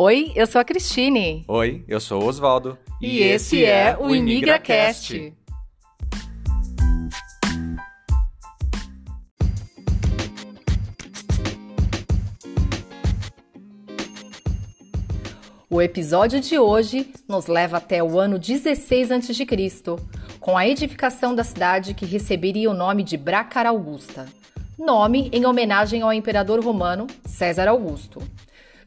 Oi, eu sou a Cristine. Oi, eu sou o Oswaldo. E, esse é o ImigraCast. O episódio de hoje nos leva até o ano 16 a.C., com a edificação da cidade que receberia o nome de Bracara Augusta, nome em homenagem ao imperador romano César Augusto.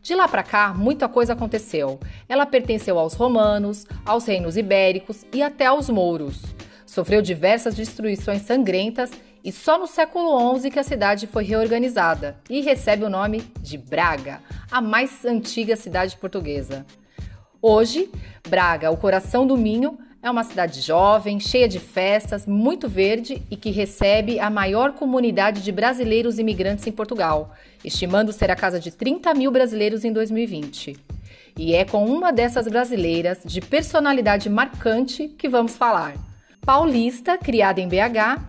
De lá para cá, muita coisa aconteceu. Ela pertenceu aos romanos, aos reinos ibéricos e até aos mouros. Sofreu diversas destruições sangrentas e só no século XI que a cidade foi reorganizada e recebe o nome de Braga, a mais antiga cidade portuguesa. Hoje, Braga, o coração do Minho, é uma cidade jovem, cheia de festas, muito verde e que recebe a maior comunidade de brasileiros imigrantes em Portugal, estimando ser a casa de 30 mil brasileiros em 2020. E é com uma dessas brasileiras, de personalidade marcante, que vamos falar. Paulista, criada em BH,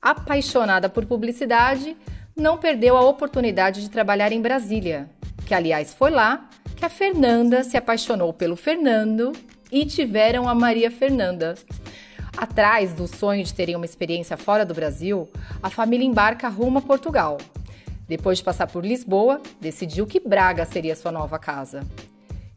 apaixonada por publicidade, não perdeu a oportunidade de trabalhar em Brasília, que aliás foi lá que a Fernanda se apaixonou pelo Fernando e tiveram a Maria Fernanda. Atrás do sonho de terem uma experiência fora do Brasil, a família embarca rumo a Portugal. Depois de passar por Lisboa, decidiu que Braga seria sua nova casa.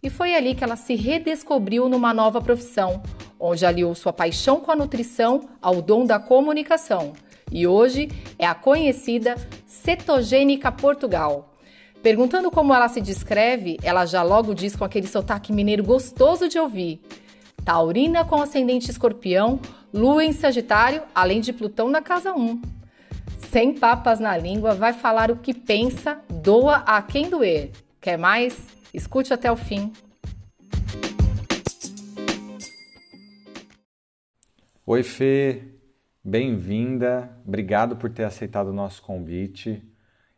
E foi ali que ela se redescobriu numa nova profissão, onde aliou sua paixão com a nutrição ao dom da comunicação. E hoje é a conhecida Cetogênica Portugal Perguntando como ela se descreve, ela já logo diz com aquele sotaque mineiro gostoso de ouvir. Taurina com ascendente escorpião, lua em Sagitário, além de Plutão na casa 1. Sem papas na língua, vai falar o que pensa, doa a quem doer. Quer mais? Escute até o fim. Oi, Fê. Bem-vinda. Obrigado por ter aceitado o nosso convite.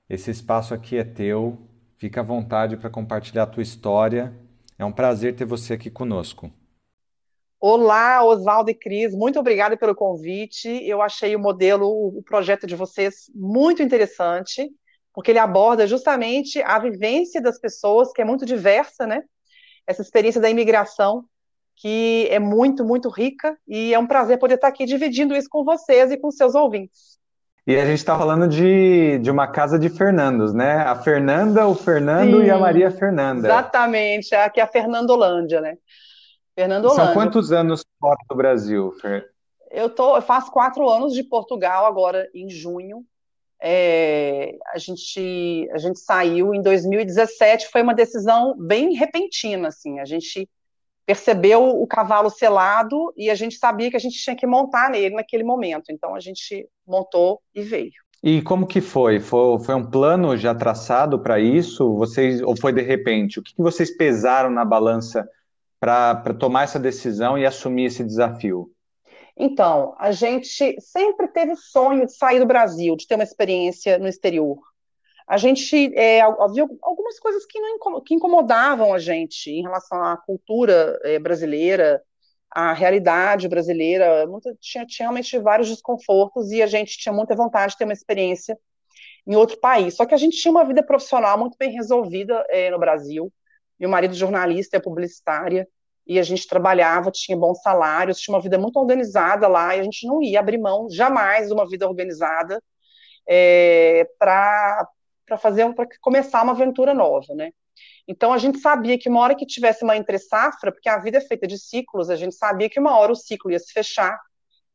Esse espaço aqui é teu. Fica à vontade para compartilhar a tua história. É um prazer ter você aqui conosco. Olá, Oswaldo e Cris, muito obrigada pelo convite. Eu achei o modelo, o projeto de vocês muito interessante, porque ele aborda justamente a vivência das pessoas, que é muito diversa, né? Essa experiência da imigração, que é muito, muito rica, e é um prazer poder estar aqui dividindo isso com vocês e com seus ouvintes. E a gente está falando de, de uma casa de Fernandos, né? A Fernanda, o Fernando Sim, e a Maria Fernanda. Exatamente, aqui é a Fernandolândia, né? Fernandolândia. São quantos anos fora do Brasil, Fer? Eu, tô, eu faço quatro anos de Portugal agora em junho. É, a, gente, a gente saiu em 2017, foi uma decisão bem repentina, assim. A gente percebeu o cavalo selado e a gente sabia que a gente tinha que montar nele naquele momento. Então a gente montou e veio. E como que foi? Foi, foi um plano já traçado para isso? Vocês ou foi de repente? O que, que vocês pesaram na balança para tomar essa decisão e assumir esse desafio? Então, a gente sempre teve o sonho de sair do Brasil, de ter uma experiência no exterior a gente é, havia algumas coisas que, não, que incomodavam a gente em relação à cultura é, brasileira, à realidade brasileira. Muita, tinha, tinha realmente vários desconfortos e a gente tinha muita vontade de ter uma experiência em outro país. Só que a gente tinha uma vida profissional muito bem resolvida é, no Brasil. Meu marido jornalista é publicitária e a gente trabalhava, tinha bons salários, tinha uma vida muito organizada lá e a gente não ia abrir mão jamais de uma vida organizada é, para para fazer para começar uma aventura nova, né? Então a gente sabia que uma hora que tivesse uma entre safra, porque a vida é feita de ciclos, a gente sabia que uma hora o ciclo ia se fechar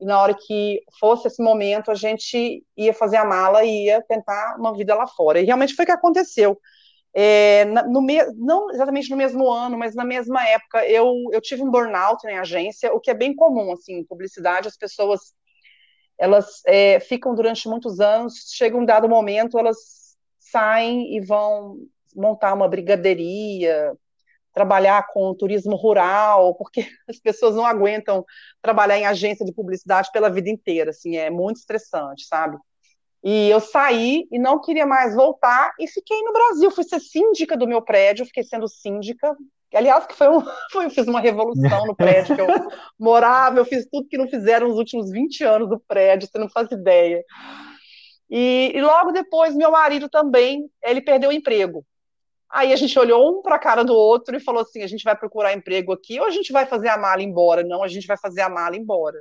e na hora que fosse esse momento a gente ia fazer a mala e ia tentar uma vida lá fora. E realmente foi o que aconteceu. É, no me, não exatamente no mesmo ano, mas na mesma época, eu, eu tive um burnout em agência, o que é bem comum, assim, em publicidade, as pessoas, elas é, ficam durante muitos anos, chega um dado momento, elas saem e vão montar uma brigadeiria, trabalhar com turismo rural, porque as pessoas não aguentam trabalhar em agência de publicidade pela vida inteira, assim, é muito estressante, sabe? E eu saí e não queria mais voltar e fiquei no Brasil, fui ser síndica do meu prédio, fiquei sendo síndica, aliás, que foi um, foi, eu fiz uma revolução no prédio que eu morava, eu fiz tudo que não fizeram nos últimos 20 anos do prédio, você não faz ideia. E, e, logo depois, meu marido também, ele perdeu o emprego. Aí a gente olhou um para a cara do outro e falou assim: a gente vai procurar emprego aqui ou a gente vai fazer a mala embora? Não, a gente vai fazer a mala embora.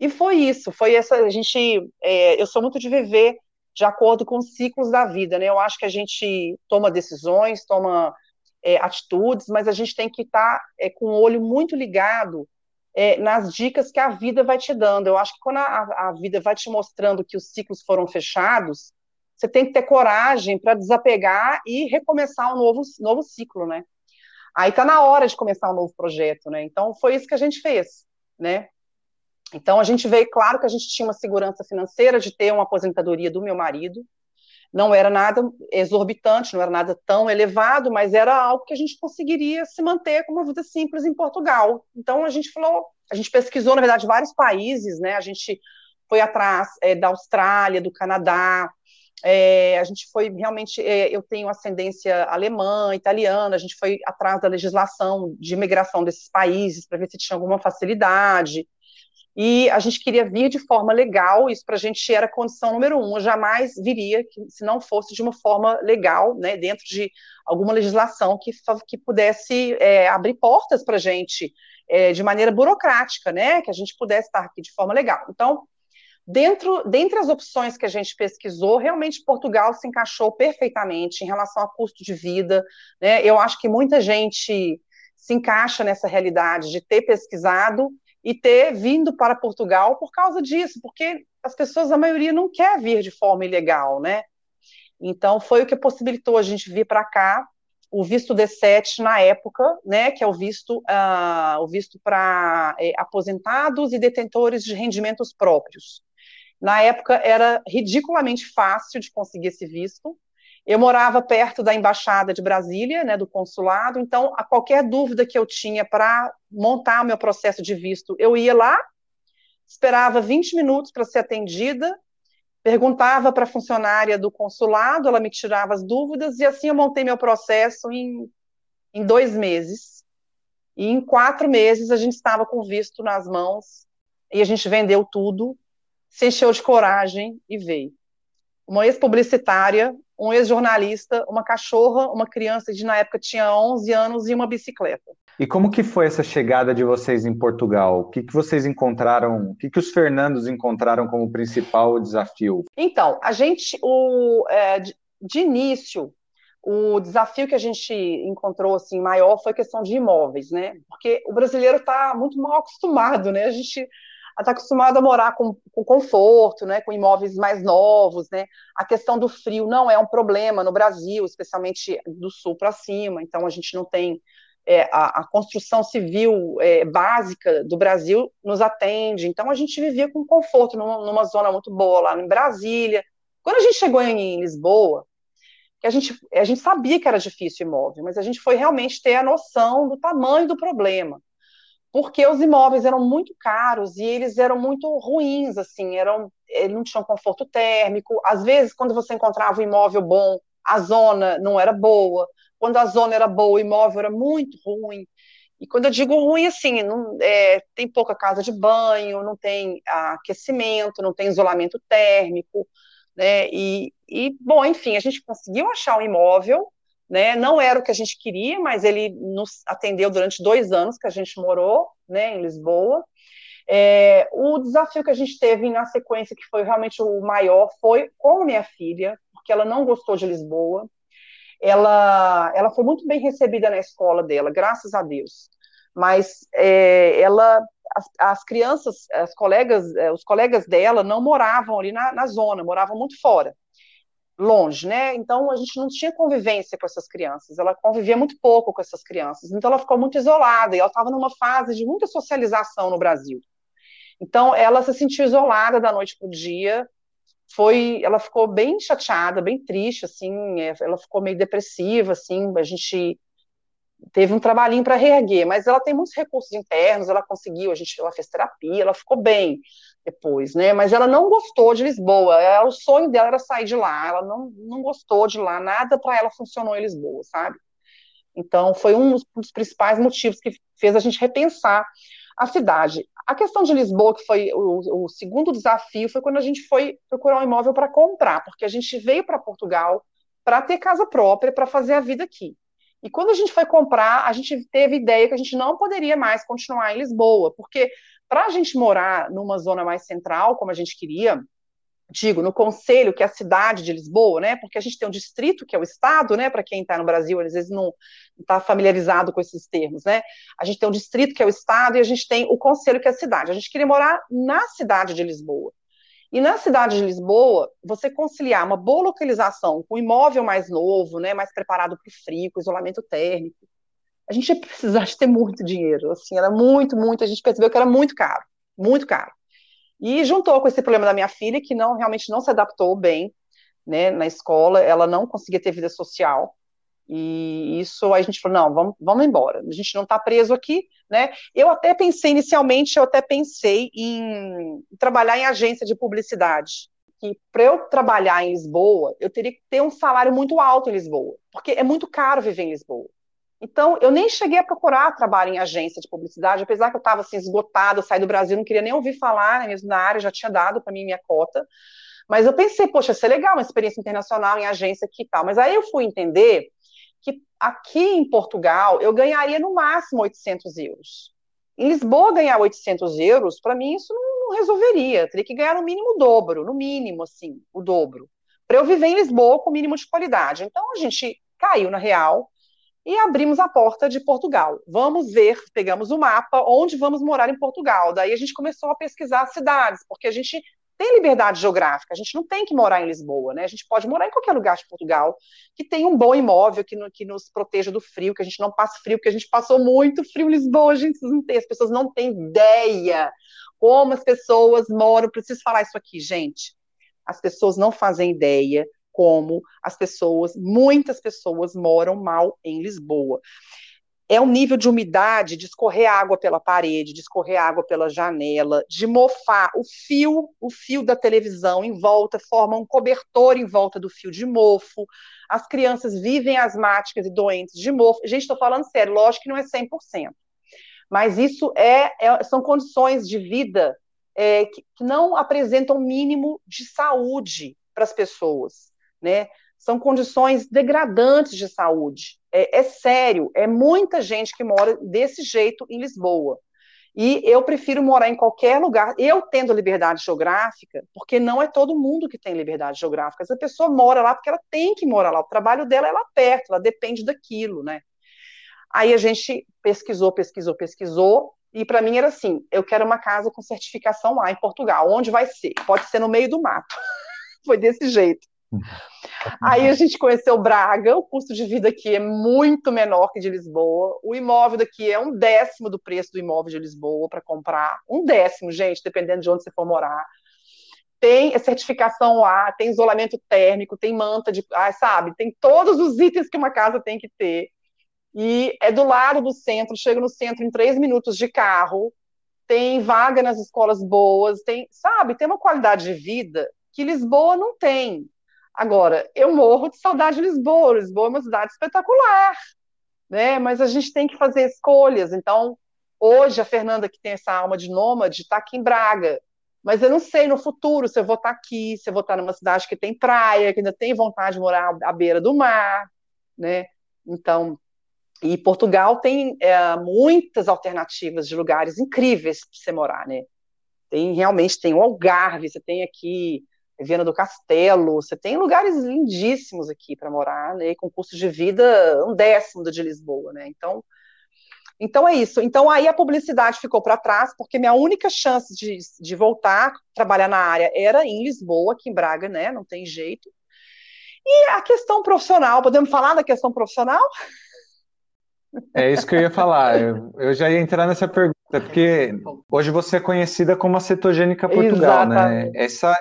E foi isso, foi essa. A gente, é, eu sou muito de viver de acordo com os ciclos da vida, né? Eu acho que a gente toma decisões, toma é, atitudes, mas a gente tem que estar tá, é, com o olho muito ligado é, nas dicas que a vida vai te dando. Eu acho que quando a, a vida vai te mostrando que os ciclos foram fechados, você tem que ter coragem para desapegar e recomeçar um novo, novo ciclo, né? Aí está na hora de começar um novo projeto, né? Então foi isso que a gente fez, né? Então a gente veio, claro que a gente tinha uma segurança financeira de ter uma aposentadoria do meu marido, não era nada exorbitante, não era nada tão elevado, mas era algo que a gente conseguiria se manter com uma vida simples em Portugal. Então a gente falou, a gente pesquisou, na verdade, vários países, né? A gente foi atrás é, da Austrália, do Canadá, é, a gente foi realmente, é, eu tenho ascendência alemã, italiana, a gente foi atrás da legislação de imigração desses países para ver se tinha alguma facilidade e a gente queria vir de forma legal, isso para a gente era condição número um, eu jamais viria se não fosse de uma forma legal, né, dentro de alguma legislação que, que pudesse é, abrir portas para a gente é, de maneira burocrática, né, que a gente pudesse estar aqui de forma legal. Então, dentro, dentre as opções que a gente pesquisou, realmente Portugal se encaixou perfeitamente em relação a custo de vida, né, eu acho que muita gente se encaixa nessa realidade de ter pesquisado e ter vindo para Portugal por causa disso, porque as pessoas, a maioria, não quer vir de forma ilegal, né? Então, foi o que possibilitou a gente vir para cá, o visto D7 na época, né, que é o visto, uh, o visto para é, aposentados e detentores de rendimentos próprios. Na época era ridiculamente fácil de conseguir esse visto, eu morava perto da embaixada de Brasília, né, do consulado, então a qualquer dúvida que eu tinha para montar meu processo de visto, eu ia lá, esperava 20 minutos para ser atendida, perguntava para a funcionária do consulado, ela me tirava as dúvidas e assim eu montei meu processo em, em dois meses. E em quatro meses a gente estava com visto nas mãos e a gente vendeu tudo, se encheu de coragem e veio. Uma ex-publicitária um ex-jornalista, uma cachorra, uma criança de na época tinha 11 anos e uma bicicleta. E como que foi essa chegada de vocês em Portugal? O que, que vocês encontraram? O que, que os Fernandos encontraram como principal desafio? Então, a gente, o, é, de, de início, o desafio que a gente encontrou assim maior foi a questão de imóveis, né? Porque o brasileiro está muito mal acostumado, né? A gente está acostumado a morar com, com, conforto, né, com imóveis mais novos, né? A questão do frio não é um problema no Brasil, especialmente do sul para cima. Então a gente não tem é, a, a, construção civil é, básica do Brasil nos atende. Então a gente vivia com conforto numa, numa, zona muito boa lá em Brasília. Quando a gente chegou em, Lisboa, a gente, a gente sabia que era difícil imóvel, mas a gente foi realmente ter a noção do tamanho do problema porque os imóveis eram muito caros e eles eram muito ruins, assim, eram, não tinham conforto térmico. Às vezes, quando você encontrava um imóvel bom, a zona não era boa. Quando a zona era boa, o imóvel era muito ruim. E quando eu digo ruim, assim, não, é, tem pouca casa de banho, não tem aquecimento, não tem isolamento térmico, né? E, e bom, enfim, a gente conseguiu achar um imóvel né? Não era o que a gente queria, mas ele nos atendeu durante dois anos que a gente morou, né, em Lisboa. É, o desafio que a gente teve na sequência, que foi realmente o maior, foi com minha filha, porque ela não gostou de Lisboa. Ela, ela foi muito bem recebida na escola dela, graças a Deus. Mas é, ela, as, as, crianças, as colegas, é, os colegas dela não moravam ali na, na zona, moravam muito fora longe, né? Então a gente não tinha convivência com essas crianças, ela convivia muito pouco com essas crianças, então ela ficou muito isolada. E ela estava numa fase de muita socialização no Brasil. Então ela se sentiu isolada da noite para o dia, foi, ela ficou bem chateada, bem triste, assim, é, ela ficou meio depressiva, assim, a gente teve um trabalhinho para reerguer, mas ela tem muitos recursos internos, ela conseguiu, a gente, ela fez terapia, ela ficou bem depois, né? Mas ela não gostou de Lisboa. Ela, o sonho dela era sair de lá. Ela não, não gostou de lá. Nada para ela funcionou em Lisboa, sabe? Então foi um dos principais motivos que fez a gente repensar a cidade. A questão de Lisboa, que foi o, o segundo desafio, foi quando a gente foi procurar um imóvel para comprar, porque a gente veio para Portugal para ter casa própria, para fazer a vida aqui. E quando a gente foi comprar, a gente teve ideia que a gente não poderia mais continuar em Lisboa, porque para a gente morar numa zona mais central, como a gente queria, digo, no conselho, que é a cidade de Lisboa, né? Porque a gente tem um distrito, que é o estado, né? Para quem está no Brasil, às vezes não está familiarizado com esses termos, né? A gente tem um distrito, que é o estado, e a gente tem o conselho, que é a cidade. A gente queria morar na cidade de Lisboa. E na cidade de Lisboa, você conciliar uma boa localização com um imóvel mais novo, né, mais preparado para o frio, com isolamento térmico, a gente ia precisar de ter muito dinheiro. Assim, era muito, muito. A gente percebeu que era muito caro, muito caro. E juntou com esse problema da minha filha, que não realmente não se adaptou bem né, na escola, ela não conseguia ter vida social. E isso a gente falou, não, vamos, vamos embora, a gente não está preso aqui, né? Eu até pensei, inicialmente, eu até pensei em trabalhar em agência de publicidade, que para eu trabalhar em Lisboa, eu teria que ter um salário muito alto em Lisboa, porque é muito caro viver em Lisboa. Então, eu nem cheguei a procurar trabalho em agência de publicidade, apesar que eu estava assim, esgotada, saí do Brasil, não queria nem ouvir falar, né, mesmo na área, já tinha dado para mim minha cota. Mas eu pensei, poxa, ia ser legal uma experiência internacional em agência aqui e tal. Mas aí eu fui entender que aqui em Portugal eu ganharia no máximo 800 euros. Em Lisboa, ganhar 800 euros, para mim, isso não, não resolveria. Eu teria que ganhar no mínimo o dobro, no mínimo, assim, o dobro, para eu viver em Lisboa com o mínimo de qualidade. Então, a gente caiu na real, e abrimos a porta de Portugal. Vamos ver, pegamos o mapa, onde vamos morar em Portugal. Daí a gente começou a pesquisar cidades, porque a gente tem liberdade geográfica, a gente não tem que morar em Lisboa, né? A gente pode morar em qualquer lugar de Portugal que tenha um bom imóvel, que, no, que nos proteja do frio, que a gente não passe frio, porque a gente passou muito frio em Lisboa, gente tem, as pessoas não têm ideia como as pessoas moram. Preciso falar isso aqui, gente. As pessoas não fazem ideia como as pessoas, muitas pessoas moram mal em Lisboa. É um nível de umidade, de escorrer água pela parede, de escorrer água pela janela, de mofar o fio, o fio da televisão em volta, forma um cobertor em volta do fio de mofo. As crianças vivem asmáticas e doentes de mofo. Gente, estou falando sério, lógico que não é 100%. Mas isso é, é são condições de vida é, que não apresentam mínimo de saúde para as pessoas né? São condições degradantes de saúde. É, é sério, é muita gente que mora desse jeito em Lisboa. E eu prefiro morar em qualquer lugar, eu tendo liberdade geográfica, porque não é todo mundo que tem liberdade geográfica. Essa pessoa mora lá porque ela tem que morar lá, o trabalho dela é lá perto, ela depende daquilo, né? Aí a gente pesquisou, pesquisou, pesquisou, e para mim era assim: eu quero uma casa com certificação lá em Portugal. Onde vai ser? Pode ser no meio do mato. Foi desse jeito. Aí a gente conheceu Braga, o custo de vida aqui é muito menor que de Lisboa. O imóvel daqui é um décimo do preço do imóvel de Lisboa para comprar. Um décimo, gente, dependendo de onde você for morar. Tem certificação lá, tem isolamento térmico, tem manta de. Ah, sabe? Tem todos os itens que uma casa tem que ter. E é do lado do centro, chega no centro em três minutos de carro. Tem vaga nas escolas boas, tem, sabe, tem uma qualidade de vida que Lisboa não tem. Agora, eu morro de saudade de Lisboa. Lisboa é uma cidade espetacular, né? Mas a gente tem que fazer escolhas. Então, hoje a Fernanda, que tem essa alma de nômade, está aqui em Braga. Mas eu não sei no futuro se eu vou estar tá aqui, se eu vou estar tá numa cidade que tem praia, que ainda tem vontade de morar à beira do mar, né? Então, e Portugal tem é, muitas alternativas de lugares incríveis para você morar, né? Tem realmente tem o Algarve, você tem aqui Viana do Castelo, você tem lugares lindíssimos aqui para morar, né, com custo de vida um décimo do de Lisboa, né? Então, então é isso. Então aí a publicidade ficou para trás, porque minha única chance de, de voltar a trabalhar na área era em Lisboa, aqui em Braga, né? Não tem jeito. E a questão profissional, podemos falar da questão profissional? É isso que eu ia falar. Eu, eu já ia entrar nessa pergunta, porque hoje você é conhecida como a cetogênica Portugal, né? Exatamente. né? Essa,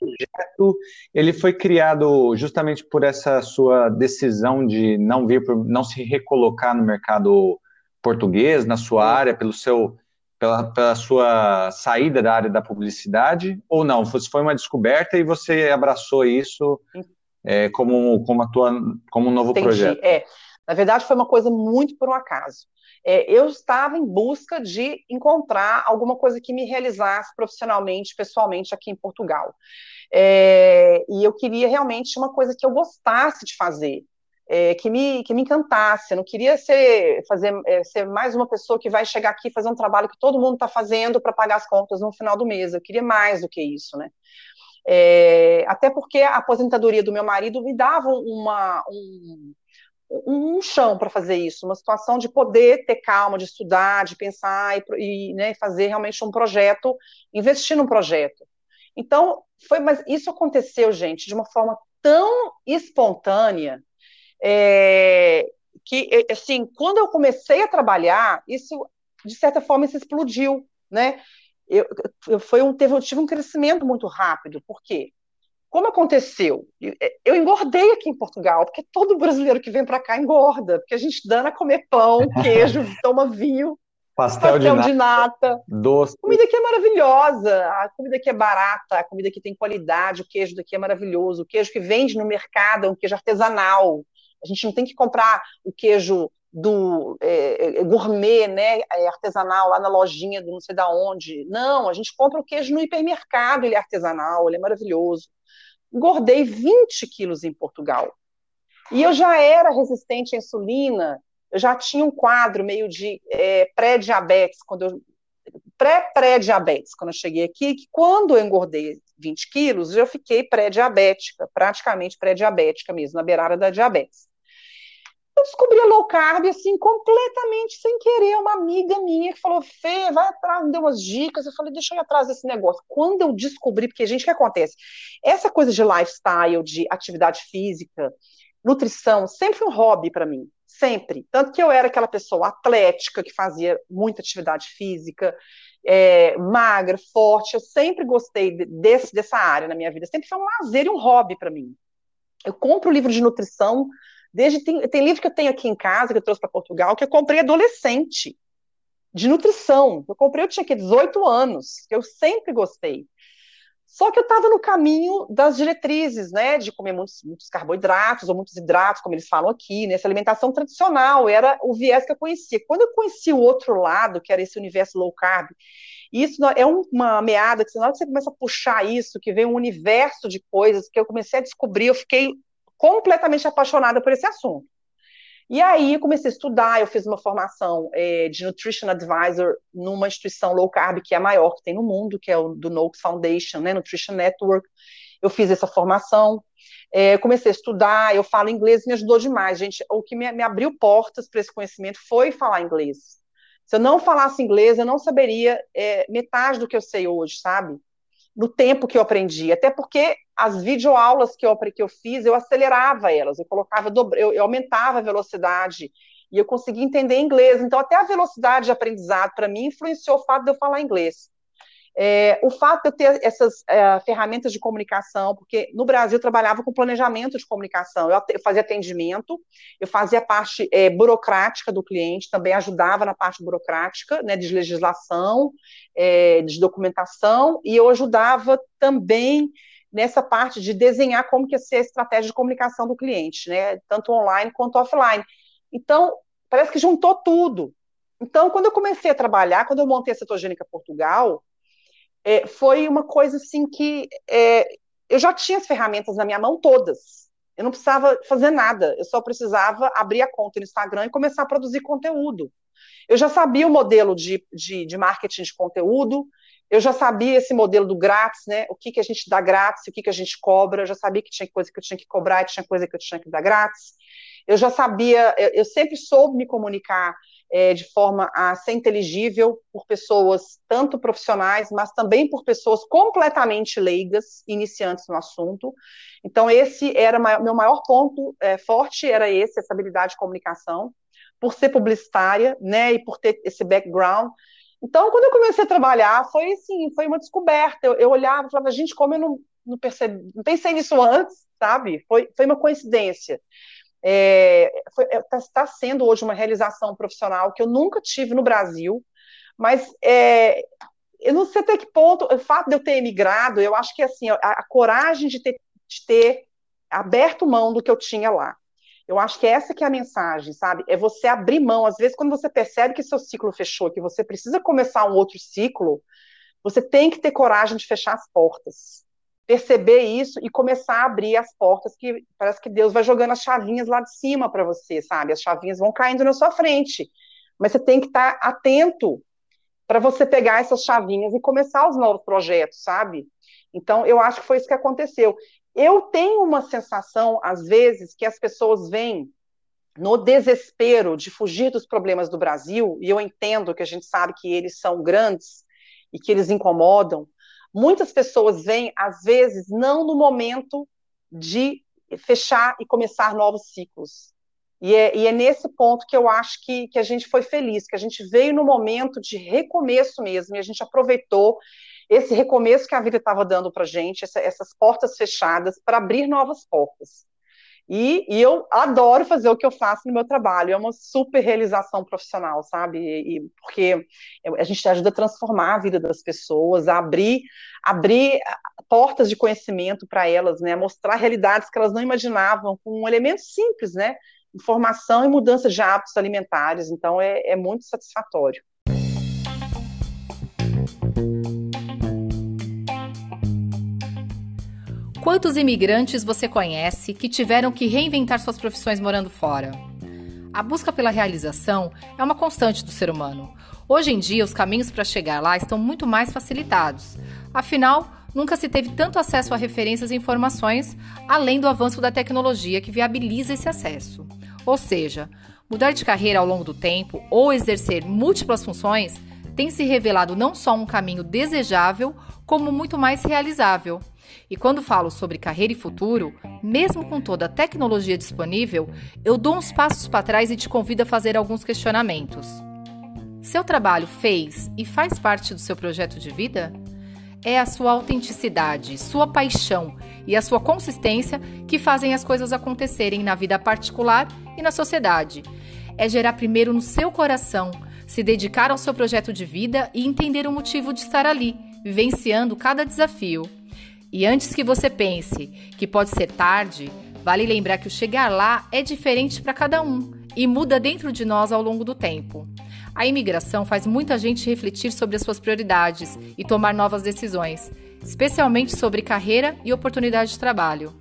projeto ele foi criado justamente por essa sua decisão de não vir, não se recolocar no mercado português, na sua área, pelo seu, pela, pela sua saída da área da publicidade, ou não? Foi uma descoberta e você abraçou isso é, como, como, a tua, como um novo Entendi. projeto? É. Na verdade, foi uma coisa muito por um acaso. É, eu estava em busca de encontrar alguma coisa que me realizasse profissionalmente, pessoalmente aqui em Portugal. É, e eu queria realmente uma coisa que eu gostasse de fazer. é, que, me, que me encantasse. Eu não queria ser, fazer, é, ser mais uma pessoa que vai chegar aqui e fazer um trabalho que todo mundo está fazendo para pagar as contas no final do mês. Eu queria mais do que isso, né? É, até porque a aposentadoria do meu marido me dava uma, um, um chão para fazer isso, uma situação de poder ter calma, de estudar, de pensar e, e né, fazer realmente um projeto, investir num projeto. Então, foi, mas isso aconteceu, gente, de uma forma tão espontânea é, que, assim, quando eu comecei a trabalhar, isso, de certa forma, isso explodiu, né? Eu, eu, foi um, teve, eu tive um crescimento muito rápido, por quê? Como aconteceu? Eu engordei aqui em Portugal, porque todo brasileiro que vem para cá engorda, porque a gente dana comer pão, queijo, toma vinho, pastel, pastel de, nata, de, nata, doce. A comida aqui é maravilhosa, a comida aqui é barata, a comida aqui tem qualidade, o queijo daqui é maravilhoso, o queijo que vende no mercado é um queijo artesanal. A gente não tem que comprar o queijo do é, é gourmet, né, é, artesanal, lá na lojinha do não sei da onde. Não, a gente compra o queijo no hipermercado, ele é artesanal, ele é maravilhoso engordei 20 quilos em Portugal. E eu já era resistente à insulina, eu já tinha um quadro meio de é, pré-diabetes, quando eu pré-pré-diabetes, quando eu cheguei aqui, que quando eu engordei 20 quilos, eu fiquei pré-diabética, praticamente pré-diabética mesmo, na beirada da diabetes eu descobri a low carb, assim, completamente sem querer. Uma amiga minha que falou, Fê, vai atrás, me deu umas dicas. Eu falei, deixa eu ir atrás desse negócio. Quando eu descobri, porque, gente, o que acontece? Essa coisa de lifestyle, de atividade física, nutrição, sempre foi um hobby para mim. Sempre. Tanto que eu era aquela pessoa atlética, que fazia muita atividade física, é, magra, forte. Eu sempre gostei desse, dessa área na minha vida. Sempre foi um lazer e um hobby para mim. Eu compro livro de nutrição Desde tem, tem livro que eu tenho aqui em casa, que eu trouxe para Portugal, que eu comprei adolescente, de nutrição. Eu comprei, eu tinha aqui 18 anos, que eu sempre gostei. Só que eu estava no caminho das diretrizes, né, de comer muitos, muitos, carboidratos ou muitos hidratos, como eles falam aqui, nessa né, alimentação tradicional, era o viés que eu conhecia. Quando eu conheci o outro lado, que era esse universo low carb, isso é uma meada que na hora que você começa a puxar isso, que vem um universo de coisas que eu comecei a descobrir, eu fiquei completamente apaixonada por esse assunto. E aí comecei a estudar, eu fiz uma formação é, de Nutrition Advisor numa instituição low carb que é a maior que tem no mundo, que é o do Noakes Foundation, né, Nutrition Network. Eu fiz essa formação, é, comecei a estudar, eu falo inglês, me ajudou demais, gente. O que me, me abriu portas para esse conhecimento foi falar inglês. Se eu não falasse inglês, eu não saberia é, metade do que eu sei hoje, sabe? no tempo que eu aprendi, até porque as videoaulas que eu, que eu fiz, eu acelerava elas, eu colocava, eu, eu aumentava a velocidade, e eu conseguia entender inglês, então até a velocidade de aprendizado, para mim, influenciou o fato de eu falar inglês. É, o fato de eu ter essas é, ferramentas de comunicação, porque no Brasil eu trabalhava com planejamento de comunicação, eu, eu fazia atendimento, eu fazia a parte é, burocrática do cliente, também ajudava na parte burocrática, né, de legislação, é, de documentação, e eu ajudava também nessa parte de desenhar como que ia ser a estratégia de comunicação do cliente, né, tanto online quanto offline. Então, parece que juntou tudo. Então, quando eu comecei a trabalhar, quando eu montei a Cetogênica Portugal, é, foi uma coisa assim que é, eu já tinha as ferramentas na minha mão todas. Eu não precisava fazer nada, eu só precisava abrir a conta no Instagram e começar a produzir conteúdo. Eu já sabia o modelo de, de, de marketing de conteúdo, eu já sabia esse modelo do grátis, né? O que, que a gente dá grátis, o que, que a gente cobra, eu já sabia que tinha coisa que eu tinha que cobrar e tinha coisa que eu tinha que dar grátis. Eu já sabia, eu, eu sempre soube me comunicar é, de forma a ser inteligível por pessoas tanto profissionais, mas também por pessoas completamente leigas, iniciantes no assunto. Então, esse era meu maior ponto é, forte, era esse, essa habilidade de comunicação, por ser publicitária, né, e por ter esse background. Então, quando eu comecei a trabalhar, foi assim, foi uma descoberta. Eu, eu olhava e falava, gente, como eu não, não percebi, não pensei nisso antes, sabe? Foi, foi uma coincidência é, está é, tá sendo hoje uma realização profissional que eu nunca tive no Brasil, mas é, eu não sei até que ponto, o fato de eu ter emigrado, eu acho que assim, a, a coragem de ter, de ter aberto mão do que eu tinha lá. Eu acho que essa que é a mensagem, sabe? É você abrir mão. Às vezes, quando você percebe que seu ciclo fechou, que você precisa começar um outro ciclo, você tem que ter coragem de fechar as portas perceber isso e começar a abrir as portas que parece que Deus vai jogando as chavinhas lá de cima para você, sabe? As chavinhas vão caindo na sua frente. Mas você tem que estar tá atento para você pegar essas chavinhas e começar os novos projetos, sabe? Então, eu acho que foi isso que aconteceu. Eu tenho uma sensação, às vezes, que as pessoas vêm no desespero de fugir dos problemas do Brasil, e eu entendo que a gente sabe que eles são grandes e que eles incomodam, Muitas pessoas vêm, às vezes, não no momento de fechar e começar novos ciclos. E é, e é nesse ponto que eu acho que, que a gente foi feliz, que a gente veio no momento de recomeço mesmo, e a gente aproveitou esse recomeço que a vida estava dando para gente, essa, essas portas fechadas, para abrir novas portas. E, e, eu adoro fazer o que eu faço no meu trabalho, é uma super realização profissional, sabe? E, porque a gente ajuda a transformar a vida das pessoas, a abrir, abrir portas de conhecimento para elas, né? mostrar realidades que elas não imaginavam, com um elemento simples, né? Informação e mudança de hábitos alimentares. Então, é, é muito satisfatório. Quantos imigrantes você conhece que tiveram que reinventar suas profissões morando fora? A busca pela realização é uma constante do ser humano. Hoje em dia, os caminhos para chegar lá estão muito mais facilitados. Afinal, nunca se teve tanto acesso a referências e informações, além do avanço da tecnologia que viabiliza esse acesso. Ou seja, mudar de carreira ao longo do tempo ou exercer múltiplas funções tem se revelado não só um caminho desejável, como muito mais realizável. E quando falo sobre carreira e futuro, mesmo com toda a tecnologia disponível, eu dou uns passos para trás e te convido a fazer alguns questionamentos. Seu trabalho fez e faz parte do seu projeto de vida? É a sua autenticidade, sua paixão e a sua consistência que fazem as coisas acontecerem na vida particular e na sociedade. É gerar primeiro no seu coração, se dedicar ao seu projeto de vida e entender o motivo de estar ali, vivenciando cada desafio. E antes que você pense que pode ser tarde, vale lembrar que o chegar lá é diferente para cada um e muda dentro de nós ao longo do tempo. A imigração faz muita gente refletir sobre as suas prioridades e tomar novas decisões, especialmente sobre carreira e oportunidade de trabalho.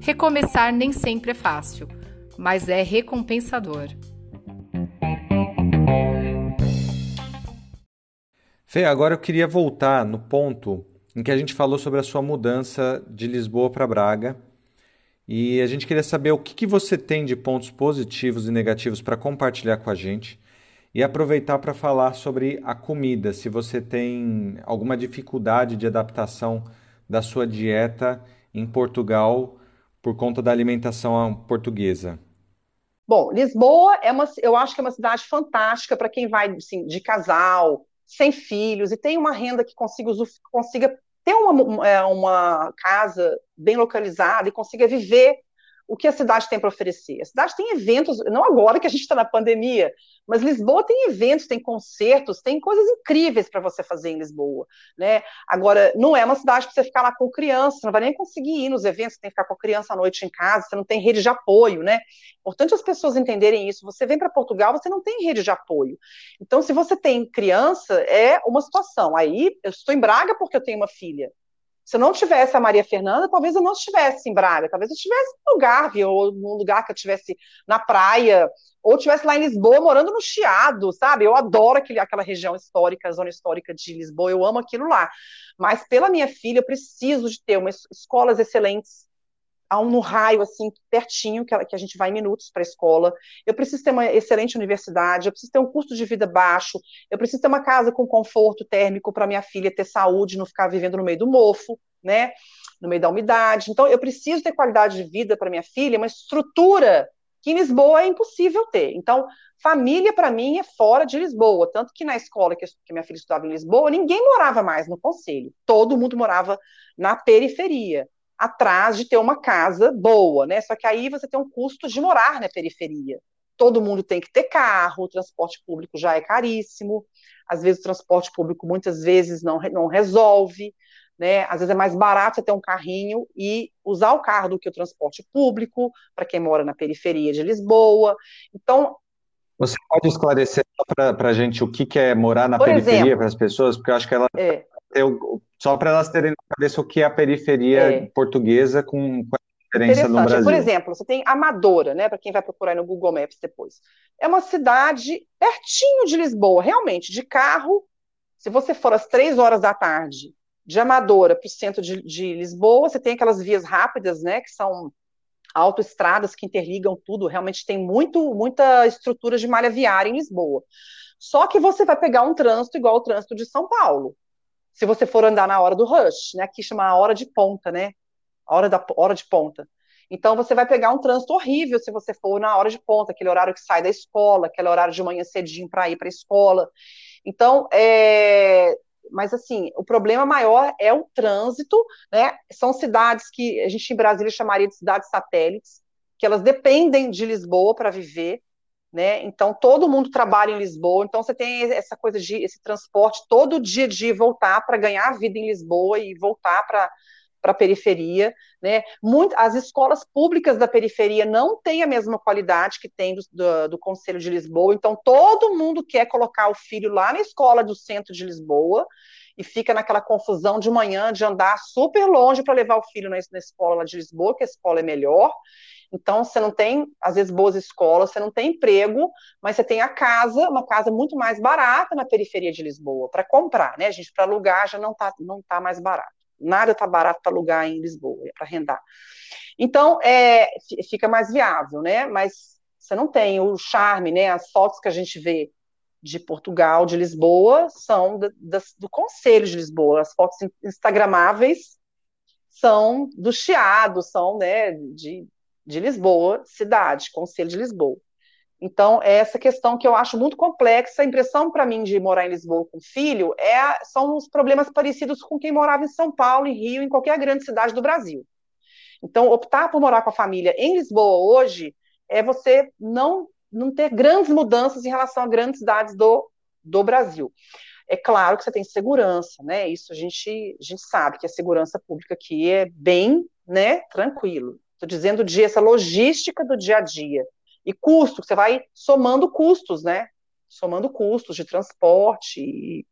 Recomeçar nem sempre é fácil, mas é recompensador. Fê, agora eu queria voltar no ponto em que a gente falou sobre a sua mudança de Lisboa para Braga. E a gente queria saber o que, que você tem de pontos positivos e negativos para compartilhar com a gente. E aproveitar para falar sobre a comida, se você tem alguma dificuldade de adaptação da sua dieta em Portugal por conta da alimentação portuguesa. Bom, Lisboa é uma, eu acho que é uma cidade fantástica para quem vai assim, de casal, sem filhos e tem uma renda que consiga, consiga ter uma, é, uma casa bem localizada e consiga viver o que a cidade tem para oferecer. A cidade tem eventos, não agora que a gente está na pandemia, mas Lisboa tem eventos, tem concertos, tem coisas incríveis para você fazer em Lisboa, né? Agora, não é uma cidade para você ficar lá com criança, você não vai nem conseguir ir nos eventos, você tem que ficar com a criança à noite em casa, você não tem rede de apoio, né? Importante as pessoas entenderem isso. Você vem para Portugal, você não tem rede de apoio. Então, se você tem criança, é uma situação. Aí, eu estou em Braga porque eu tenho uma filha. Se eu não tivesse a Maria Fernanda, talvez eu não estivesse em Braga, talvez eu estivesse no Algarve, ou num lugar que eu estivesse na praia, ou estivesse lá em Lisboa, morando no Chiado, sabe? Eu adoro aquele, aquela região histórica, a zona histórica de Lisboa, eu amo aquilo lá. Mas pela minha filha, eu preciso de ter umas escolas excelentes, no raio, assim, pertinho, que, que a gente vai em minutos para a escola. Eu preciso ter uma excelente universidade, eu preciso ter um custo de vida baixo, eu preciso ter uma casa com conforto térmico para minha filha ter saúde, não ficar vivendo no meio do mofo, né? No meio da umidade. Então, eu preciso ter qualidade de vida para minha filha, uma estrutura que em Lisboa é impossível ter. Então, família para mim é fora de Lisboa, tanto que na escola que, que minha filha estudava em Lisboa, ninguém morava mais no conselho, todo mundo morava na periferia atrás de ter uma casa boa, né? Só que aí você tem um custo de morar na periferia. Todo mundo tem que ter carro, o transporte público já é caríssimo, às vezes o transporte público muitas vezes não, não resolve, né? Às vezes é mais barato você ter um carrinho e usar o carro do que o transporte público, para quem mora na periferia de Lisboa. Então. Você pode esclarecer para a gente o que, que é morar na periferia para as pessoas? Porque eu acho que ela. É só para elas terem na cabeça o que é a periferia é. portuguesa com, com a diferença no Brasil. Por exemplo, você tem Amadora, né, para quem vai procurar no Google Maps depois. É uma cidade pertinho de Lisboa, realmente, de carro. Se você for às três horas da tarde de Amadora para o centro de, de, Lisboa, você tem aquelas vias rápidas, né, que são autoestradas que interligam tudo, realmente tem muito, muita estrutura de malha viária em Lisboa. Só que você vai pegar um trânsito igual ao trânsito de São Paulo. Se você for andar na hora do rush, né, aqui chama a hora de ponta, né, a hora, da, hora de ponta. Então você vai pegar um trânsito horrível se você for na hora de ponta, aquele horário que sai da escola, aquele horário de manhã cedinho para ir para a escola. Então, é, mas assim, o problema maior é o trânsito, né? São cidades que a gente em Brasília chamaria de cidades satélites, que elas dependem de Lisboa para viver, né? Então todo mundo trabalha em Lisboa, então você tem essa coisa de esse transporte todo dia de voltar para ganhar a vida em Lisboa e voltar para para a periferia, né? Muito, as escolas públicas da periferia não têm a mesma qualidade que tem do, do, do, Conselho de Lisboa, então todo mundo quer colocar o filho lá na escola do centro de Lisboa e fica naquela confusão de manhã de andar super longe para levar o filho na, na escola lá de Lisboa, que a escola é melhor. Então, você não tem, às vezes, boas escolas, você não tem emprego, mas você tem a casa, uma casa muito mais barata na periferia de Lisboa, para comprar, né, gente? Para alugar já não está não tá mais barato nada está barato para alugar em Lisboa, para arrendar. Então, é, fica mais viável, né? Mas você não tem o charme, né? As fotos que a gente vê de Portugal, de Lisboa, são da, do Conselho de Lisboa. As fotos instagramáveis são do Chiado, são né, de, de Lisboa, cidade, Conselho de Lisboa. Então, é essa questão que eu acho muito complexa. A impressão para mim de morar em Lisboa com filho é, são os problemas parecidos com quem morava em São Paulo, em Rio, em qualquer grande cidade do Brasil. Então, optar por morar com a família em Lisboa hoje é você não, não ter grandes mudanças em relação a grandes cidades do, do Brasil. É claro que você tem segurança, né? Isso a gente, a gente sabe que a segurança pública aqui é bem né, tranquilo. Estou dizendo de essa logística do dia a dia e custo, você vai somando custos, né? Somando custos de transporte e,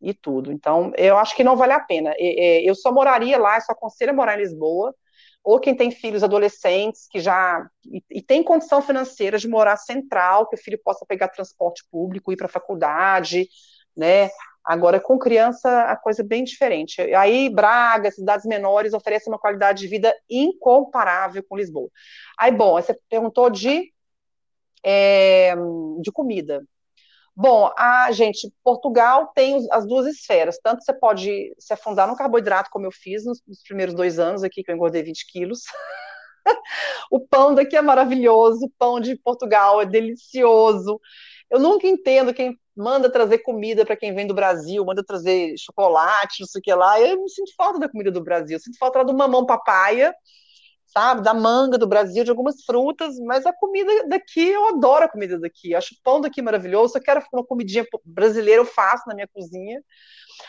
e tudo. Então, eu acho que não vale a pena. Eu só moraria lá, só aconselho a morar em Lisboa, ou quem tem filhos adolescentes que já e, e, tem condição financeira de morar central, que o filho possa pegar transporte público, ir para a faculdade, né? Agora, com criança, a coisa é bem diferente. Aí, Braga, cidades menores, oferecem uma qualidade de vida incomparável com Lisboa. Aí, bom, você perguntou de é, de comida. Bom, a gente, Portugal tem as duas esferas. Tanto você pode se afundar no carboidrato, como eu fiz nos, nos primeiros dois anos aqui, que eu engordei 20 quilos. o pão daqui é maravilhoso, o pão de Portugal é delicioso. Eu nunca entendo quem manda trazer comida para quem vem do Brasil, manda trazer chocolate, não sei o que lá. Eu não sinto falta da comida do Brasil, eu sinto falta do mamão papaya sabe? Da manga do Brasil, de algumas frutas, mas a comida daqui, eu adoro a comida daqui. Acho o pão daqui maravilhoso. Eu quero uma comidinha brasileira, eu faço na minha cozinha.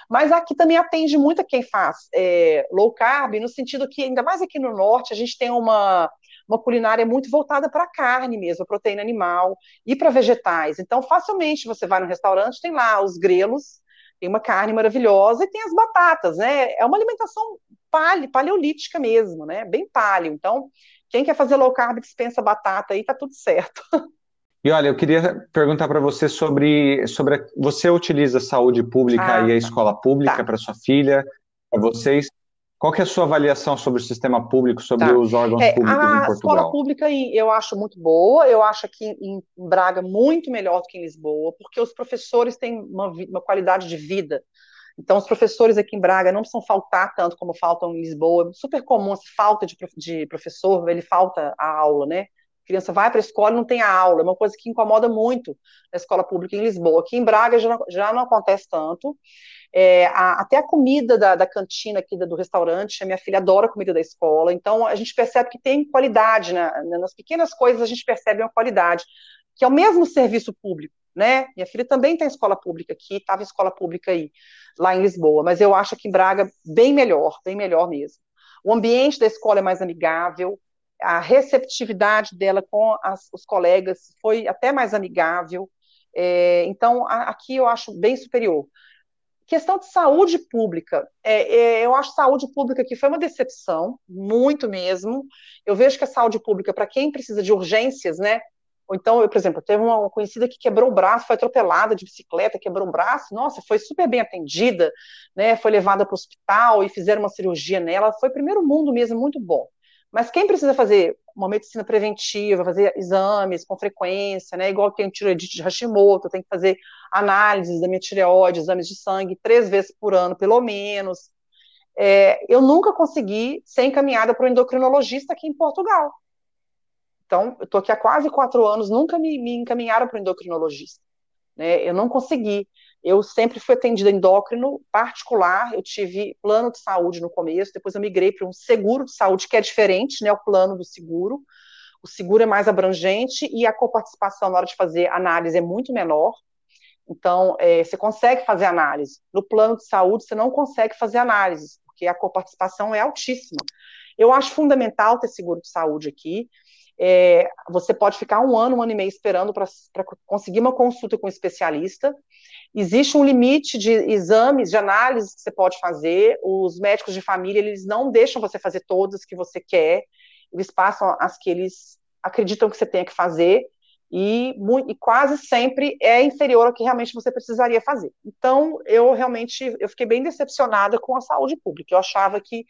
Mas aqui também atende muito a quem faz é, low carb, no sentido que, ainda mais aqui no norte, a gente tem uma, uma culinária muito voltada para a carne mesmo, a proteína animal e para vegetais. Então, facilmente você vai no restaurante, tem lá os grelos, tem uma carne maravilhosa e tem as batatas, né? É uma alimentação pale, paleolítica mesmo, né? Bem paleo. Então, quem quer fazer low carb dispensa batata aí, tá tudo certo. E olha, eu queria perguntar para você sobre, sobre a, você utiliza a saúde pública ah, e a escola pública tá. para sua filha, para vocês. Qual é a sua avaliação sobre o sistema público, sobre tá. os órgãos é, públicos em Portugal? A escola pública eu acho muito boa, eu acho aqui em Braga muito melhor do que em Lisboa, porque os professores têm uma, uma qualidade de vida então, os professores aqui em Braga não precisam faltar tanto como faltam em Lisboa. É super comum essa falta de, de professor, ele falta a aula, né? A criança vai para a escola e não tem a aula. É uma coisa que incomoda muito na escola pública em Lisboa. Aqui em Braga já já não acontece tanto. É, a, até a comida da, da cantina aqui do restaurante, a minha filha adora a comida da escola, então a gente percebe que tem qualidade, né? nas pequenas coisas a gente percebe uma qualidade, que é o mesmo serviço público né? Minha filha também tem escola pública aqui, estava em escola pública aí, lá em Lisboa, mas eu acho que em Braga bem melhor, bem melhor mesmo. O ambiente da escola é mais amigável, a receptividade dela com as, os colegas foi até mais amigável, é, então a, aqui eu acho bem superior. Questão de saúde pública, é, é, eu acho saúde pública que foi uma decepção, muito mesmo. Eu vejo que a saúde pública, para quem precisa de urgências, né? Ou então, eu, por exemplo, teve uma conhecida que quebrou o braço, foi atropelada de bicicleta, quebrou o braço, nossa, foi super bem atendida, né? Foi levada para o hospital e fizeram uma cirurgia nela. Foi primeiro mundo mesmo, muito bom. Mas quem precisa fazer uma medicina preventiva, fazer exames com frequência, né? Igual tem tireoidite de Hashimoto, tem que fazer análises da minha tireoide, exames de sangue três vezes por ano, pelo menos. É, eu nunca consegui ser encaminhada para um endocrinologista aqui em Portugal. Então, eu estou aqui há quase quatro anos, nunca me, me encaminharam para um endocrinologista. Né? Eu não consegui. Eu sempre fui atendida endócrino particular, eu tive plano de saúde no começo, depois eu migrei para um seguro de saúde, que é diferente, né, o plano do seguro. O seguro é mais abrangente e a coparticipação na hora de fazer análise é muito menor. Então, é, você consegue fazer análise. No plano de saúde, você não consegue fazer análise, porque a coparticipação é altíssima. Eu acho fundamental ter seguro de saúde aqui. É, você pode ficar um ano, um ano e meio esperando para conseguir uma consulta com um especialista. Existe um limite de exames, de análises que você pode fazer. Os médicos de família, eles não deixam você fazer todas que você quer. Eles passam as que eles acreditam que você tenha que fazer. E, e, quase sempre é inferior ao que realmente você precisaria fazer. Então, eu realmente eu fiquei bem decepcionada com a saúde pública. Eu achava que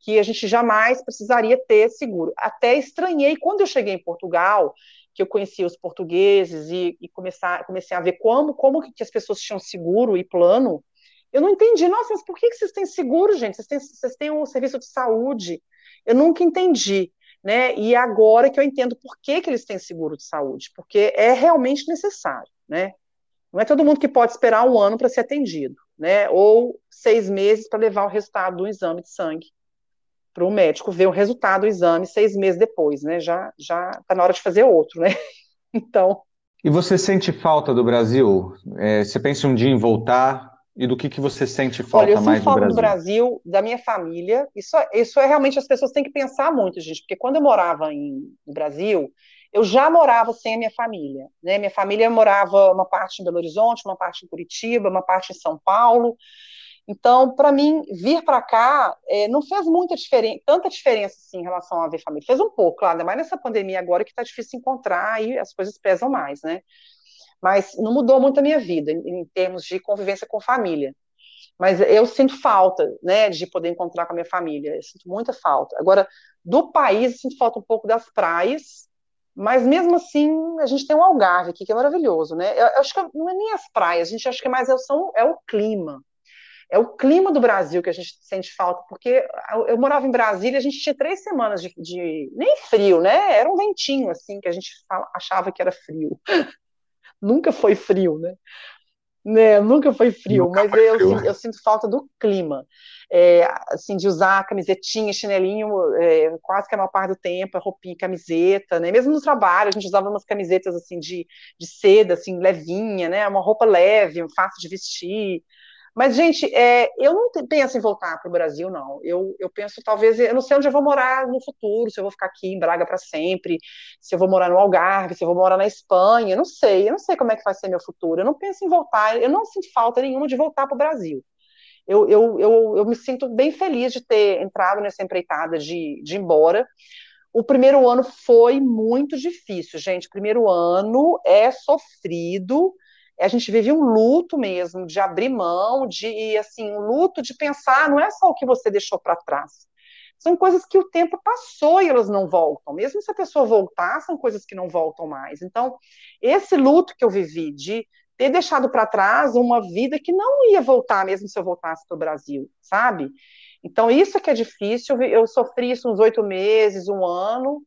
que a gente jamais precisaria ter seguro. Até estranhei quando eu cheguei em Portugal, que eu conheci os portugueses e, e começar, comecei a ver como, como que as pessoas tinham seguro e plano. Eu não entendi, nossa, mas por que, que vocês têm seguro, gente? Vocês têm, vocês têm um serviço de saúde. Eu nunca entendi. Né? E agora que eu entendo por que, que eles têm seguro de saúde, porque é realmente necessário, né? Não é todo mundo que pode esperar um ano para ser atendido, né? Ou seis meses para levar o resultado do exame de sangue para o médico ver o resultado do exame seis meses depois, né? Já já está na hora de fazer outro, né? Então. E você sente falta do Brasil? É, você pensa um dia em voltar? E do que, que você sente falta Olha, eu mais do Brasil? do Brasil, da minha família. Isso, é, isso é realmente as pessoas têm que pensar muito, gente, porque quando eu morava em, no Brasil, eu já morava sem a minha família. Né? Minha família morava uma parte em Belo Horizonte, uma parte em Curitiba, uma parte em São Paulo. Então, para mim, vir para cá é, não fez muita diferença, tanta diferença assim, em relação a ver família. Fez um pouco, claro, mais nessa pandemia agora que está difícil encontrar e as coisas pesam mais, né? Mas não mudou muito a minha vida em, em termos de convivência com família. Mas eu sinto falta, né, de poder encontrar com a minha família. Eu sinto muita falta. Agora, do país, eu sinto falta um pouco das praias, mas mesmo assim, a gente tem um Algarve aqui, que é maravilhoso, né? Eu, eu acho que não é nem as praias, a gente acha que mais é, são, é o clima é o clima do Brasil que a gente sente falta, porque eu, morava em Brasília, a gente tinha três semanas de, de, nem frio, né? Era um ventinho assim que a gente fala, achava que era frio. Nunca foi frio, né? né? Nunca foi frio, Nunca mas foi eu, frio. eu, sinto falta do clima. É, assim, de usar camisetinha, chinelinho, é, quase que a maior parte do tempo, roupinha, camiseta, né? Mesmo no trabalho, a gente usava umas camisetas assim de, de seda, assim, levinha, né? Uma roupa leve, fácil de vestir. Mas, gente, é, eu não penso em voltar para o Brasil, não. Eu, eu penso, talvez, eu não sei onde eu vou morar no futuro, se eu vou ficar aqui em Braga para sempre, se eu vou morar no Algarve, se eu vou morar na Espanha, eu não sei, eu não sei como é que vai ser meu futuro. Eu não penso em voltar, eu não sinto falta nenhuma de voltar para o Brasil. Eu, eu, eu, eu me sinto bem feliz de ter entrado nessa empreitada de, de ir embora. O primeiro ano foi muito difícil, gente. O primeiro ano é sofrido a gente vive um luto mesmo, de abrir mão, de, assim, um luto de pensar, não é só o que você deixou para trás. São coisas que o tempo passou e elas não voltam. Mesmo se a pessoa voltar, são coisas que não voltam mais. Então, esse luto que eu vivi de ter deixado para trás uma vida que não ia voltar, mesmo se eu voltasse para o Brasil, sabe? Então, isso é que é difícil. Eu sofri isso uns oito meses, um ano,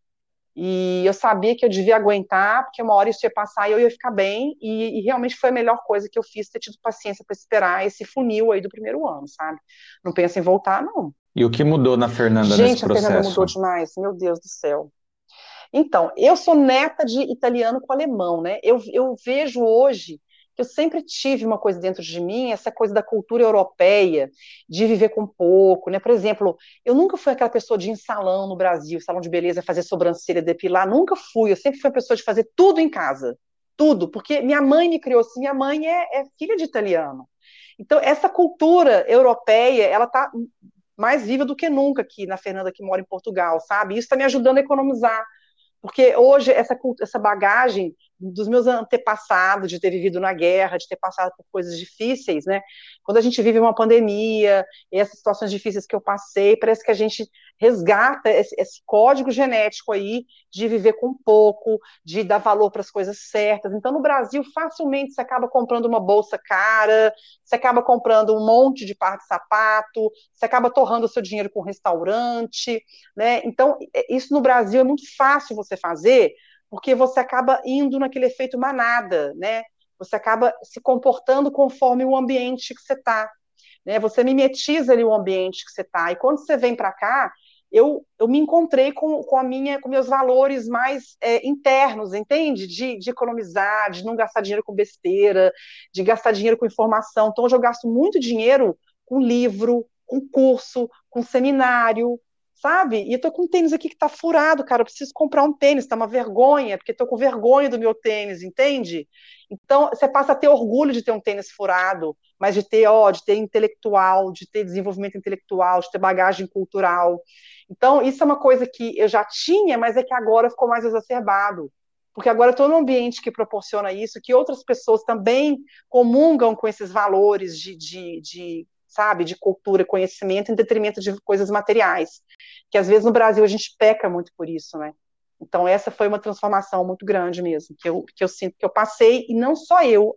e eu sabia que eu devia aguentar, porque uma hora isso ia passar e eu ia ficar bem, e, e realmente foi a melhor coisa que eu fiz, ter tido paciência para esperar esse funil aí do primeiro ano, sabe? Não pensa em voltar, não. E o que mudou na Fernanda Gente, nesse processo? Gente, a Fernanda mudou demais, meu Deus do céu. Então, eu sou neta de italiano com alemão, né? Eu, eu vejo hoje que eu sempre tive uma coisa dentro de mim, essa coisa da cultura europeia, de viver com pouco, né? Por exemplo, eu nunca fui aquela pessoa de ir em salão no Brasil, salão de beleza, fazer sobrancelha, depilar, nunca fui. Eu sempre fui a pessoa de fazer tudo em casa, tudo, porque minha mãe me criou assim, minha mãe é, é filha de italiano. Então, essa cultura europeia, ela está mais viva do que nunca aqui na Fernanda, que mora em Portugal, sabe? Isso está me ajudando a economizar. Porque hoje essa, essa bagagem dos meus antepassados, de ter vivido na guerra, de ter passado por coisas difíceis, né? Quando a gente vive uma pandemia, e essas situações difíceis que eu passei, parece que a gente resgata esse, esse código genético aí de viver com pouco, de dar valor para as coisas certas. Então, no Brasil, facilmente você acaba comprando uma bolsa cara, você acaba comprando um monte de par de sapato, você acaba torrando o seu dinheiro com restaurante, né? Então, isso no Brasil é muito fácil você fazer, porque você acaba indo naquele efeito manada, né? Você acaba se comportando conforme o ambiente que você está. Né? Você mimetiza ali o ambiente que você está. E quando você vem para cá, eu, eu me encontrei com, com a minha com meus valores mais é, internos, entende? De, de economizar, de não gastar dinheiro com besteira, de gastar dinheiro com informação. Então, hoje eu gasto muito dinheiro com livro, com curso, com seminário, sabe? E eu tô com um tênis aqui que tá furado, cara. Eu preciso comprar um tênis, tá uma vergonha, porque tô com vergonha do meu tênis, entende? Então, você passa a ter orgulho de ter um tênis furado, mas de ter, ó, de ter intelectual, de ter desenvolvimento intelectual, de ter bagagem cultural. Então, isso é uma coisa que eu já tinha, mas é que agora ficou mais exacerbado. Porque agora eu estou num ambiente que proporciona isso, que outras pessoas também comungam com esses valores de, de, de sabe, de cultura, conhecimento, em detrimento de coisas materiais. Que às vezes no Brasil a gente peca muito por isso, né? Então essa foi uma transformação muito grande mesmo, que eu, que eu sinto que eu passei, e não só eu,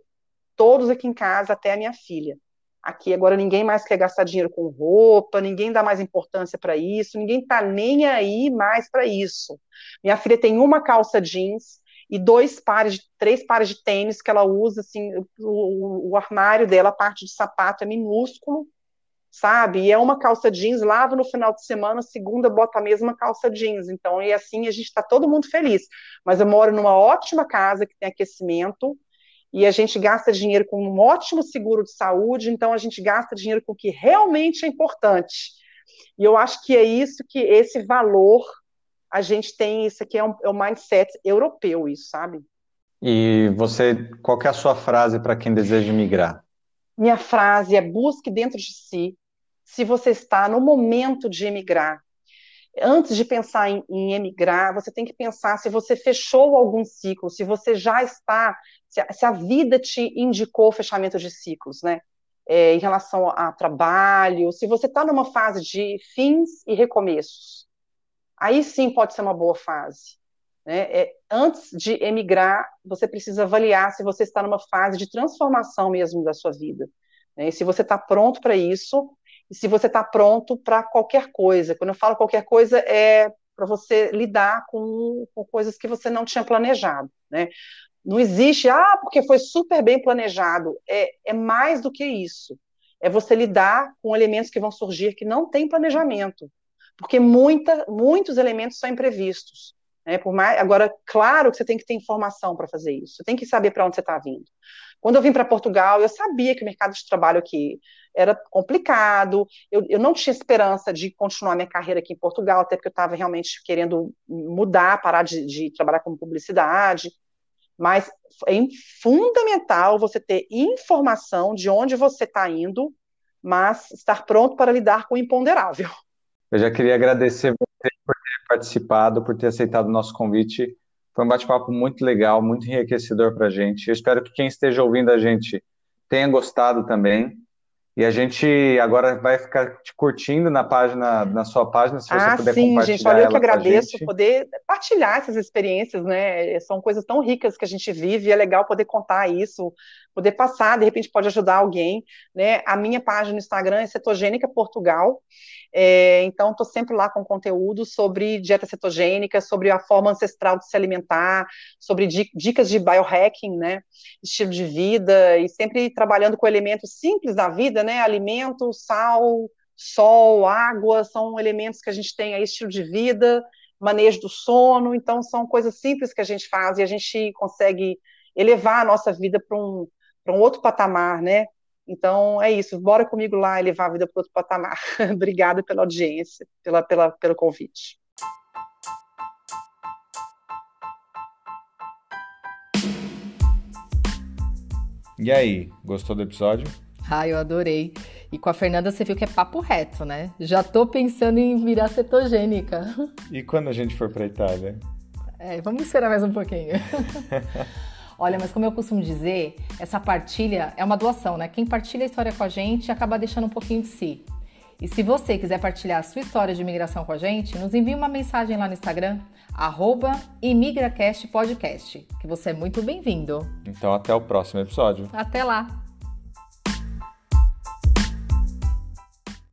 todos aqui em casa, até a minha filha. Aqui agora ninguém mais quer gastar dinheiro com roupa, ninguém dá mais importância para isso, ninguém tá nem aí mais para isso. Minha filha tem uma calça jeans, e dois pares, três pares de tênis que ela usa, assim, o, o armário dela, a parte de sapato é minúsculo, sabe? E é uma calça jeans, lava no final de semana, segunda bota a mesma calça jeans. Então, e assim a gente está todo mundo feliz. Mas eu moro numa ótima casa que tem aquecimento e a gente gasta dinheiro com um ótimo seguro de saúde, então a gente gasta dinheiro com o que realmente é importante. E eu acho que é isso que esse valor a gente tem isso aqui é, um, é um mindset europeu, isso, sabe? E você, qual é a sua frase para quem deseja migrar? Minha frase é busque dentro de si se você está no momento de emigrar. Antes de pensar em, em emigrar, você tem que pensar se você fechou algum ciclo, se você já está, se a, se a vida te indicou fechamento de ciclos, né? É, em relação a trabalho, se você está numa fase de fins e recomeços aí sim pode ser uma boa fase. Né? É, antes de emigrar, você precisa avaliar se você está numa fase de transformação mesmo da sua vida. Né? E se você está pronto para isso, e se você está pronto para qualquer coisa. Quando eu falo qualquer coisa, é para você lidar com, com, coisas que você não tinha planejado. Né? Não existe, ah, porque foi super bem planejado. É, é mais do que isso. É você lidar com elementos que vão surgir que não tem planejamento porque muita, muitos elementos são imprevistos. Né? Por mais, agora, claro que você tem que ter informação para fazer isso, você tem que saber para onde você está vindo. Quando eu vim para Portugal, eu sabia que o mercado de trabalho aqui era complicado, eu, eu não tinha esperança de continuar minha carreira aqui em Portugal, até porque eu estava realmente querendo mudar, parar de, de trabalhar com publicidade, mas é fundamental você ter informação de onde você está indo, mas estar pronto para lidar com o imponderável. Eu já queria agradecer você por ter participado, por ter aceitado o nosso convite. Foi um bate-papo muito legal, muito enriquecedor para a gente. Eu espero que quem esteja ouvindo a gente tenha gostado também. E a gente agora vai ficar te curtindo na página, na sua página, se você ah, puder sim, compartilhar. Gente, olha, eu que agradeço poder partilhar essas experiências, né? São coisas tão ricas que a gente vive, e é legal poder contar isso, poder passar, de repente pode ajudar alguém, né? A minha página no Instagram é Cetogênica Portugal. É, então, estou sempre lá com conteúdo sobre dieta cetogênica, sobre a forma ancestral de se alimentar, sobre dicas de biohacking, né? Estilo de vida, e sempre trabalhando com elementos simples da vida, né? Alimento, sal, sol, água, são elementos que a gente tem aí, estilo de vida, manejo do sono, então são coisas simples que a gente faz e a gente consegue elevar a nossa vida para um, um outro patamar, né? Então é isso, bora comigo lá e levar a vida para outro patamar. Obrigada pela audiência, pela, pela, pelo convite. E aí, gostou do episódio? Ah, eu adorei. E com a Fernanda você viu que é papo reto, né? Já tô pensando em virar cetogênica. E quando a gente for para Itália? É, vamos esperar mais um pouquinho. Olha, mas como eu costumo dizer, essa partilha é uma doação, né? Quem partilha a história com a gente acaba deixando um pouquinho de si. E se você quiser partilhar a sua história de imigração com a gente, nos envie uma mensagem lá no Instagram, ImigraCastPodcast, que você é muito bem-vindo. Então até o próximo episódio. Até lá!